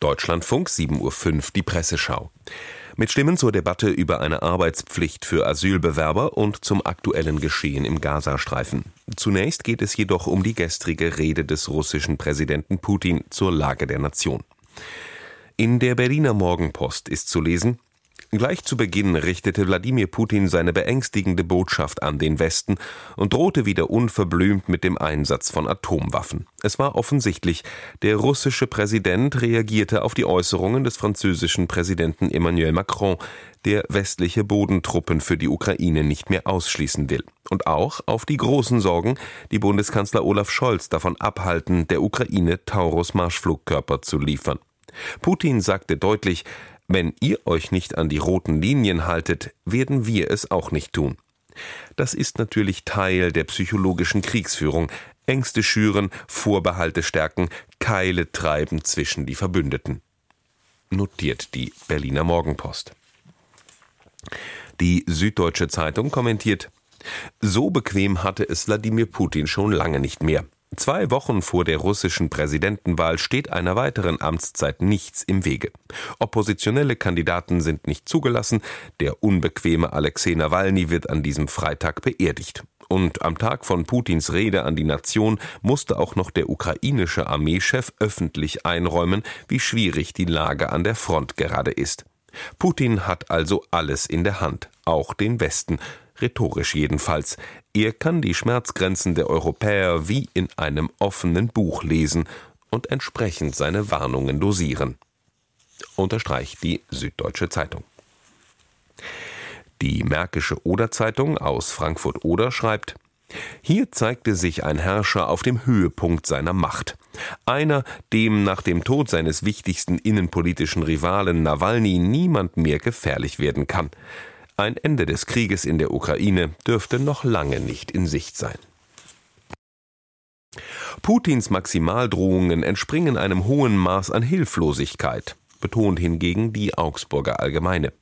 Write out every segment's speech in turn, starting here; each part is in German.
Deutschlandfunk 7.05 Uhr die Presseschau. Mit Stimmen zur Debatte über eine Arbeitspflicht für Asylbewerber und zum aktuellen Geschehen im Gazastreifen. Zunächst geht es jedoch um die gestrige Rede des russischen Präsidenten Putin zur Lage der Nation. In der Berliner Morgenpost ist zu lesen, Gleich zu Beginn richtete Wladimir Putin seine beängstigende Botschaft an den Westen und drohte wieder unverblümt mit dem Einsatz von Atomwaffen. Es war offensichtlich, der russische Präsident reagierte auf die Äußerungen des französischen Präsidenten Emmanuel Macron, der westliche Bodentruppen für die Ukraine nicht mehr ausschließen will. Und auch auf die großen Sorgen, die Bundeskanzler Olaf Scholz davon abhalten, der Ukraine Taurus-Marschflugkörper zu liefern. Putin sagte deutlich, wenn ihr euch nicht an die roten Linien haltet, werden wir es auch nicht tun. Das ist natürlich Teil der psychologischen Kriegsführung. Ängste schüren, Vorbehalte stärken, Keile treiben zwischen die Verbündeten. Notiert die Berliner Morgenpost. Die Süddeutsche Zeitung kommentiert, so bequem hatte es Wladimir Putin schon lange nicht mehr. Zwei Wochen vor der russischen Präsidentenwahl steht einer weiteren Amtszeit nichts im Wege. Oppositionelle Kandidaten sind nicht zugelassen, der unbequeme Alexei Nawalny wird an diesem Freitag beerdigt. Und am Tag von Putins Rede an die Nation musste auch noch der ukrainische Armeechef öffentlich einräumen, wie schwierig die Lage an der Front gerade ist. Putin hat also alles in der Hand, auch den Westen, rhetorisch jedenfalls. Er kann die Schmerzgrenzen der Europäer wie in einem offenen Buch lesen und entsprechend seine Warnungen dosieren. Unterstreicht die Süddeutsche Zeitung. Die Märkische Oder-Zeitung aus Frankfurt-Oder schreibt, hier zeigte sich ein Herrscher auf dem Höhepunkt seiner Macht. Einer, dem nach dem Tod seines wichtigsten innenpolitischen Rivalen Nawalny niemand mehr gefährlich werden kann. Ein Ende des Krieges in der Ukraine dürfte noch lange nicht in Sicht sein. Putins Maximaldrohungen entspringen einem hohen Maß an Hilflosigkeit, betont hingegen die Augsburger Allgemeine.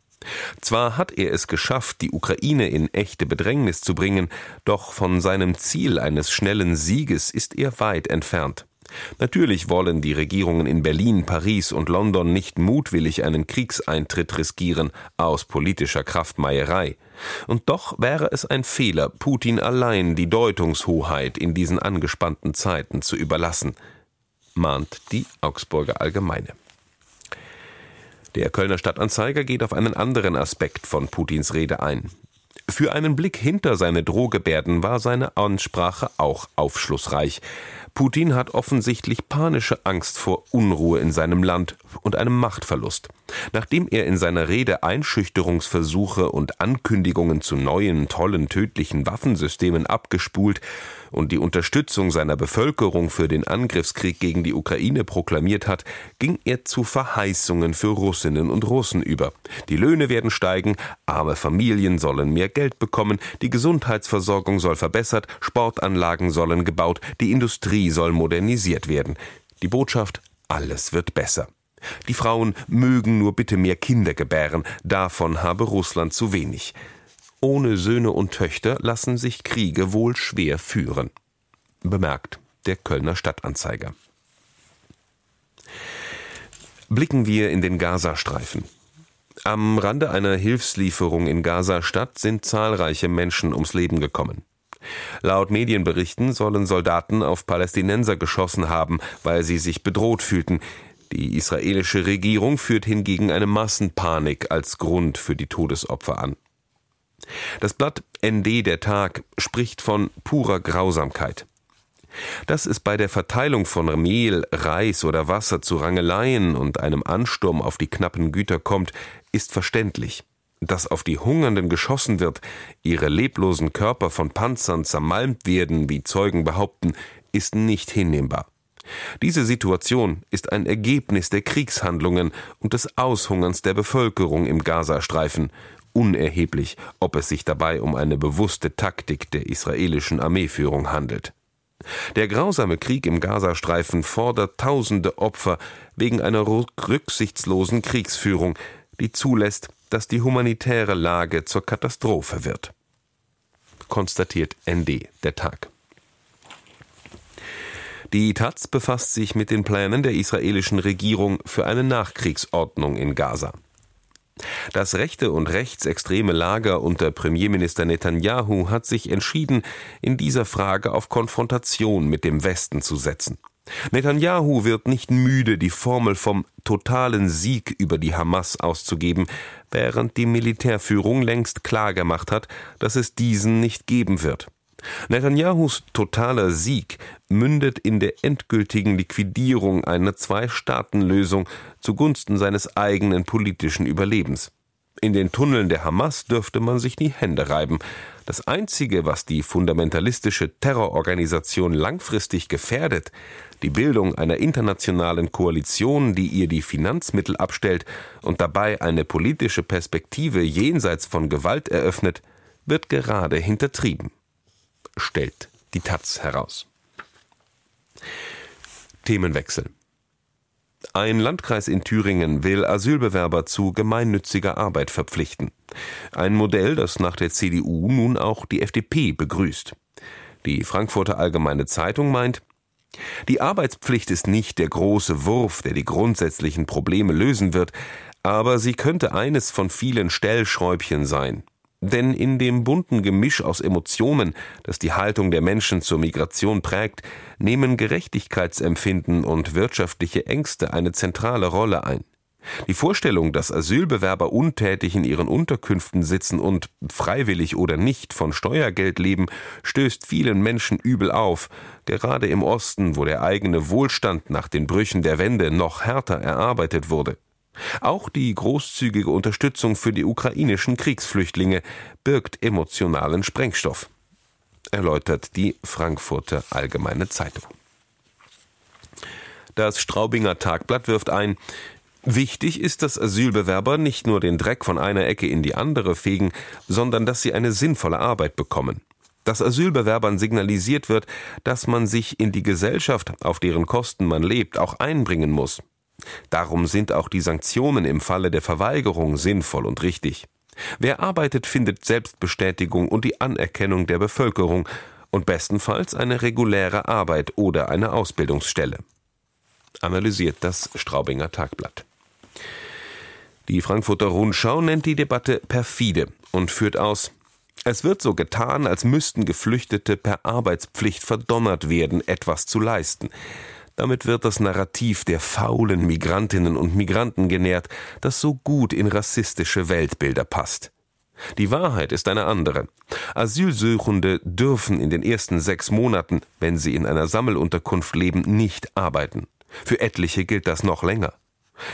Zwar hat er es geschafft, die Ukraine in echte Bedrängnis zu bringen, doch von seinem Ziel eines schnellen Sieges ist er weit entfernt. Natürlich wollen die Regierungen in Berlin, Paris und London nicht mutwillig einen Kriegseintritt riskieren aus politischer Kraftmeierei. Und doch wäre es ein Fehler, Putin allein die Deutungshoheit in diesen angespannten Zeiten zu überlassen, mahnt die Augsburger Allgemeine. Der Kölner Stadtanzeiger geht auf einen anderen Aspekt von Putins Rede ein. Für einen Blick hinter seine Drohgebärden war seine Ansprache auch aufschlussreich. Putin hat offensichtlich panische Angst vor Unruhe in seinem Land und einem Machtverlust. Nachdem er in seiner Rede Einschüchterungsversuche und Ankündigungen zu neuen, tollen, tödlichen Waffensystemen abgespult und die Unterstützung seiner Bevölkerung für den Angriffskrieg gegen die Ukraine proklamiert hat, ging er zu Verheißungen für Russinnen und Russen über. Die Löhne werden steigen, arme Familien sollen mehr Geld bekommen, die Gesundheitsversorgung soll verbessert, Sportanlagen sollen gebaut, die Industrie soll modernisiert werden. Die Botschaft, alles wird besser. Die Frauen mögen nur bitte mehr Kinder gebären, davon habe Russland zu wenig. Ohne Söhne und Töchter lassen sich Kriege wohl schwer führen. Bemerkt der Kölner Stadtanzeiger. Blicken wir in den Gazastreifen. Am Rande einer Hilfslieferung in Gaza-Stadt sind zahlreiche Menschen ums Leben gekommen. Laut Medienberichten sollen Soldaten auf Palästinenser geschossen haben, weil sie sich bedroht fühlten. Die israelische Regierung führt hingegen eine Massenpanik als Grund für die Todesopfer an. Das Blatt ND der Tag spricht von purer Grausamkeit. Dass es bei der Verteilung von Mehl, Reis oder Wasser zu Rangeleien und einem Ansturm auf die knappen Güter kommt, ist verständlich. Dass auf die Hungernden geschossen wird, ihre leblosen Körper von Panzern zermalmt werden, wie Zeugen behaupten, ist nicht hinnehmbar. Diese Situation ist ein Ergebnis der Kriegshandlungen und des Aushungerns der Bevölkerung im Gazastreifen, unerheblich, ob es sich dabei um eine bewusste Taktik der israelischen Armeeführung handelt. Der grausame Krieg im Gazastreifen fordert tausende Opfer wegen einer rücksichtslosen Kriegsführung, die zulässt, dass die humanitäre Lage zur Katastrophe wird. Konstatiert ND der Tag. Die Taz befasst sich mit den Plänen der israelischen Regierung für eine Nachkriegsordnung in Gaza. Das rechte und rechtsextreme Lager unter Premierminister Netanyahu hat sich entschieden, in dieser Frage auf Konfrontation mit dem Westen zu setzen. Netanyahu wird nicht müde, die Formel vom totalen Sieg über die Hamas auszugeben, während die Militärführung längst klargemacht hat, dass es diesen nicht geben wird. Netanyahus totaler Sieg mündet in der endgültigen Liquidierung einer Zwei-Staaten-Lösung zugunsten seines eigenen politischen Überlebens. In den Tunneln der Hamas dürfte man sich die Hände reiben. Das Einzige, was die fundamentalistische Terrororganisation langfristig gefährdet, die Bildung einer internationalen Koalition, die ihr die Finanzmittel abstellt und dabei eine politische Perspektive jenseits von Gewalt eröffnet, wird gerade hintertrieben stellt die Taz heraus. Themenwechsel. Ein Landkreis in Thüringen will Asylbewerber zu gemeinnütziger Arbeit verpflichten. Ein Modell, das nach der CDU nun auch die FDP begrüßt. Die Frankfurter Allgemeine Zeitung meint, die Arbeitspflicht ist nicht der große Wurf, der die grundsätzlichen Probleme lösen wird, aber sie könnte eines von vielen Stellschräubchen sein. Denn in dem bunten Gemisch aus Emotionen, das die Haltung der Menschen zur Migration prägt, nehmen Gerechtigkeitsempfinden und wirtschaftliche Ängste eine zentrale Rolle ein. Die Vorstellung, dass Asylbewerber untätig in ihren Unterkünften sitzen und, freiwillig oder nicht, von Steuergeld leben, stößt vielen Menschen übel auf, gerade im Osten, wo der eigene Wohlstand nach den Brüchen der Wende noch härter erarbeitet wurde. Auch die großzügige Unterstützung für die ukrainischen Kriegsflüchtlinge birgt emotionalen Sprengstoff, erläutert die Frankfurter Allgemeine Zeitung. Das Straubinger Tagblatt wirft ein, Wichtig ist, dass Asylbewerber nicht nur den Dreck von einer Ecke in die andere fegen, sondern dass sie eine sinnvolle Arbeit bekommen. Dass Asylbewerbern signalisiert wird, dass man sich in die Gesellschaft, auf deren Kosten man lebt, auch einbringen muss. Darum sind auch die Sanktionen im Falle der Verweigerung sinnvoll und richtig. Wer arbeitet, findet Selbstbestätigung und die Anerkennung der Bevölkerung und bestenfalls eine reguläre Arbeit oder eine Ausbildungsstelle. Analysiert das Straubinger Tagblatt. Die Frankfurter Rundschau nennt die Debatte perfide und führt aus, es wird so getan, als müssten Geflüchtete per Arbeitspflicht verdonnert werden, etwas zu leisten. Damit wird das Narrativ der faulen Migrantinnen und Migranten genährt, das so gut in rassistische Weltbilder passt. Die Wahrheit ist eine andere. Asylsuchende dürfen in den ersten sechs Monaten, wenn sie in einer Sammelunterkunft leben, nicht arbeiten. Für etliche gilt das noch länger.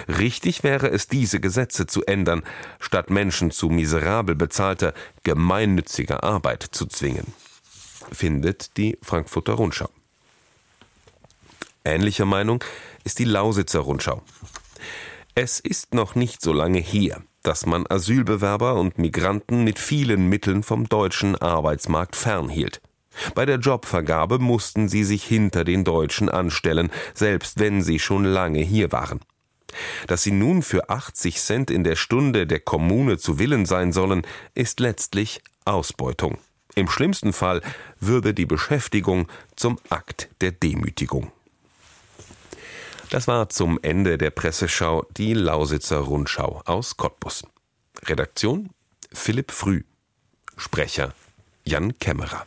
Richtig wäre es, diese Gesetze zu ändern, statt Menschen zu miserabel bezahlter, gemeinnütziger Arbeit zu zwingen. Findet die Frankfurter Rundschau. Ähnlicher Meinung ist die Lausitzer Rundschau. Es ist noch nicht so lange her, dass man Asylbewerber und Migranten mit vielen Mitteln vom deutschen Arbeitsmarkt fernhielt. Bei der Jobvergabe mussten sie sich hinter den Deutschen anstellen, selbst wenn sie schon lange hier waren. Dass sie nun für 80 Cent in der Stunde der Kommune zu Willen sein sollen, ist letztlich Ausbeutung. Im schlimmsten Fall würde die Beschäftigung zum Akt der Demütigung. Das war zum Ende der Presseschau die Lausitzer Rundschau aus Cottbus. Redaktion Philipp Früh. Sprecher Jan Kämmerer.